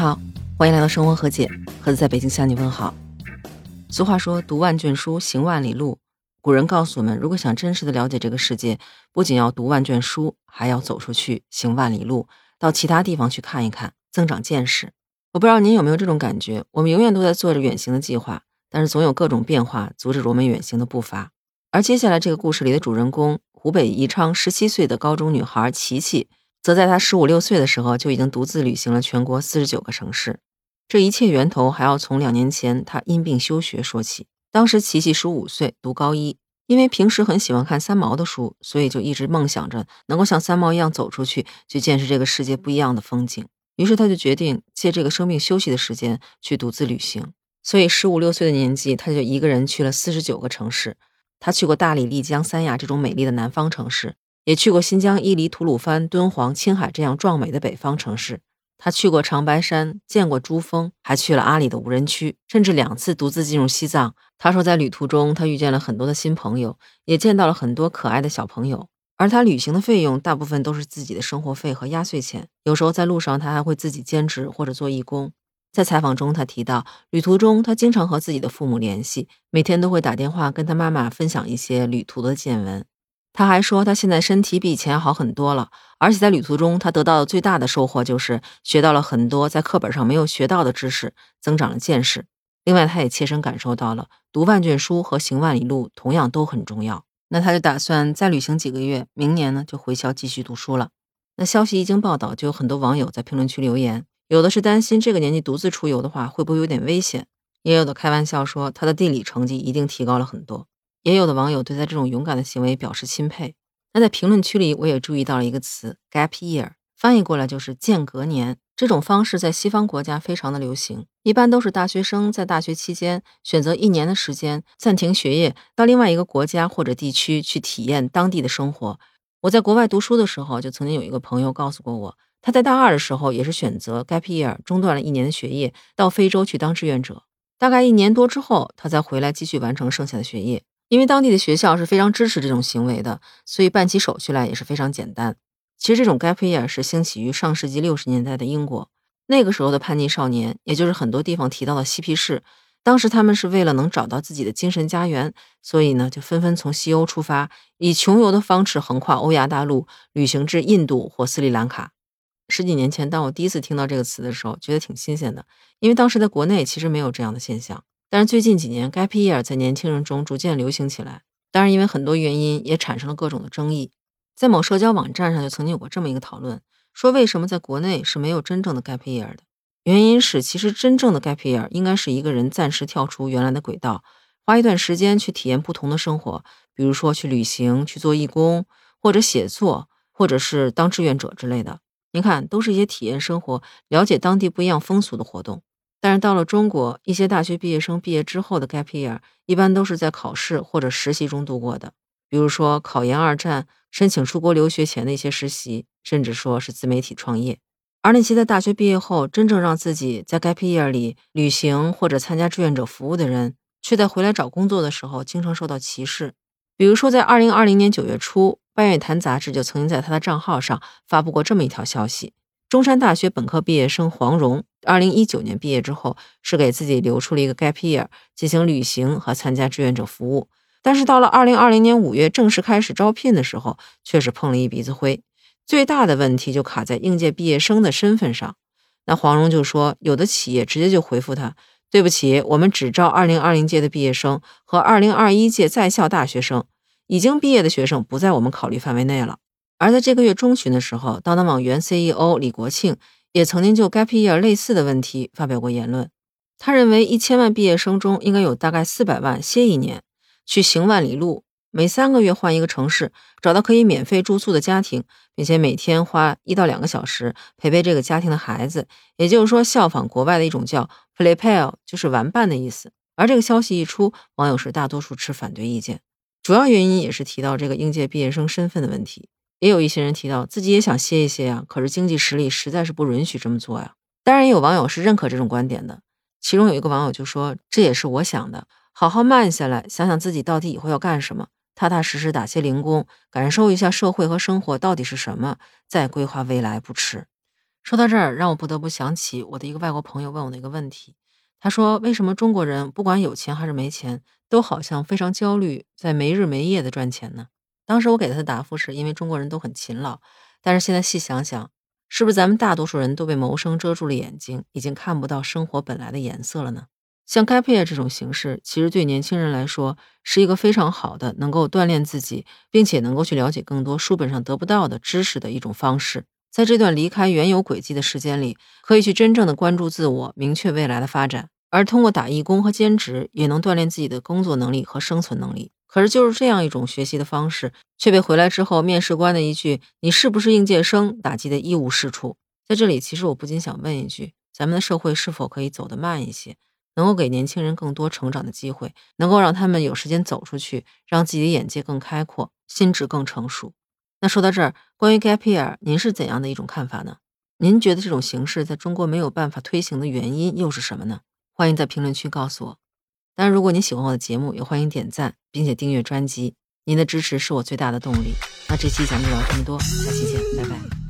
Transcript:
好，欢迎来到生活和解，盒子在北京向你问好。俗话说，读万卷书，行万里路。古人告诉我们，如果想真实的了解这个世界，不仅要读万卷书，还要走出去，行万里路，到其他地方去看一看，增长见识。我不知道您有没有这种感觉？我们永远都在做着远行的计划，但是总有各种变化阻止我们远行的步伐。而接下来这个故事里的主人公，湖北宜昌十七岁的高中女孩琪琪。则在他十五六岁的时候，就已经独自旅行了全国四十九个城市。这一切源头还要从两年前他因病休学说起。当时琪琪十五岁，读高一，因为平时很喜欢看三毛的书，所以就一直梦想着能够像三毛一样走出去，去见识这个世界不一样的风景。于是他就决定借这个生病休息的时间去独自旅行。所以十五六岁的年纪，他就一个人去了四十九个城市。他去过大理、丽江、三亚这种美丽的南方城市。也去过新疆伊犁、吐鲁番、敦煌、青海这样壮美的北方城市。他去过长白山，见过珠峰，还去了阿里的无人区，甚至两次独自进入西藏。他说，在旅途中，他遇见了很多的新朋友，也见到了很多可爱的小朋友。而他旅行的费用大部分都是自己的生活费和压岁钱。有时候在路上，他还会自己兼职或者做义工。在采访中，他提到，旅途中他经常和自己的父母联系，每天都会打电话跟他妈妈分享一些旅途的见闻。他还说，他现在身体比以前好很多了，而且在旅途中，他得到的最大的收获就是学到了很多在课本上没有学到的知识，增长了见识。另外，他也切身感受到了读万卷书和行万里路同样都很重要。那他就打算再旅行几个月，明年呢就回校继续读书了。那消息一经报道，就有很多网友在评论区留言，有的是担心这个年纪独自出游的话会不会有点危险，也有的开玩笑说他的地理成绩一定提高了很多。也有的网友对他这种勇敢的行为表示钦佩。那在评论区里，我也注意到了一个词 “gap year”，翻译过来就是间隔年。这种方式在西方国家非常的流行，一般都是大学生在大学期间选择一年的时间暂停学业，到另外一个国家或者地区去体验当地的生活。我在国外读书的时候，就曾经有一个朋友告诉过我，他在大二的时候也是选择 gap year，中断了一年的学业，到非洲去当志愿者。大概一年多之后，他再回来继续完成剩下的学业。因为当地的学校是非常支持这种行为的，所以办起手续来也是非常简单。其实这种 gap year 是兴起于上世纪六十年代的英国，那个时候的叛逆少年，也就是很多地方提到的嬉皮士，当时他们是为了能找到自己的精神家园，所以呢就纷纷从西欧出发，以穷游的方式横跨欧亚大陆，旅行至印度或斯里兰卡。十几年前，当我第一次听到这个词的时候，觉得挺新鲜的，因为当时在国内其实没有这样的现象。但是最近几年，gap year 在年轻人中逐渐流行起来。当然，因为很多原因，也产生了各种的争议。在某社交网站上，就曾经有过这么一个讨论：说为什么在国内是没有真正的 gap year 的？原因是，其实真正的 gap year 应该是一个人暂时跳出原来的轨道，花一段时间去体验不同的生活，比如说去旅行、去做义工，或者写作，或者是当志愿者之类的。您看，都是一些体验生活、了解当地不一样风俗的活动。但是到了中国，一些大学毕业生毕业之后的 gap year 一般都是在考试或者实习中度过的，比如说考研二战、申请出国留学前的一些实习，甚至说是自媒体创业。而那些在大学毕业后真正让自己在 gap year 里旅行或者参加志愿者服务的人，却在回来找工作的时候经常受到歧视。比如说，在二零二零年九月初，《半月谈》杂志就曾经在他的账号上发布过这么一条消息。中山大学本科毕业生黄蓉，二零一九年毕业之后，是给自己留出了一个 gap year，进行旅行和参加志愿者服务。但是到了二零二零年五月正式开始招聘的时候，却是碰了一鼻子灰。最大的问题就卡在应届毕业生的身份上。那黄蓉就说，有的企业直接就回复他：“对不起，我们只招二零二零届的毕业生和二零二一届在校大学生，已经毕业的学生不在我们考虑范围内了。”而在这个月中旬的时候，当当网原 CEO 李国庆也曾经就 gap year 类似的问题发表过言论。他认为，一千万毕业生中应该有大概四百万歇一年，去行万里路，每三个月换一个城市，找到可以免费住宿的家庭，并且每天花一到两个小时陪陪这个家庭的孩子。也就是说，效仿国外的一种叫 play pal，就是玩伴的意思。而这个消息一出，网友是大多数持反对意见，主要原因也是提到这个应届毕业生身份的问题。也有一些人提到自己也想歇一歇呀，可是经济实力实在是不允许这么做呀。当然，也有网友是认可这种观点的。其中有一个网友就说：“这也是我想的，好好慢下来，想想自己到底以后要干什么，踏踏实实打些零工，感受一下社会和生活到底是什么，再规划未来不迟。”说到这儿，让我不得不想起我的一个外国朋友问我的一个问题。他说：“为什么中国人不管有钱还是没钱，都好像非常焦虑，在没日没夜的赚钱呢？”当时我给他的答复是因为中国人都很勤劳。但是现在细想想，是不是咱们大多数人都被谋生遮住了眼睛，已经看不到生活本来的颜色了呢？像 gap year 这种形式，其实对年轻人来说是一个非常好的，能够锻炼自己，并且能够去了解更多书本上得不到的知识的一种方式。在这段离开原有轨迹的时间里，可以去真正的关注自我，明确未来的发展。而通过打义工和兼职，也能锻炼自己的工作能力和生存能力。可是，就是这样一种学习的方式，却被回来之后面试官的一句“你是不是应届生”打击的一无是处。在这里，其实我不禁想问一句：咱们的社会是否可以走得慢一些，能够给年轻人更多成长的机会，能够让他们有时间走出去，让自己的眼界更开阔，心智更成熟？那说到这儿，关于 gap year，您是怎样的一种看法呢？您觉得这种形式在中国没有办法推行的原因又是什么呢？欢迎在评论区告诉我。当然，如果你喜欢我的节目，也欢迎点赞并且订阅专辑。您的支持是我最大的动力。那这期咱们就聊这么多，下期见，拜拜。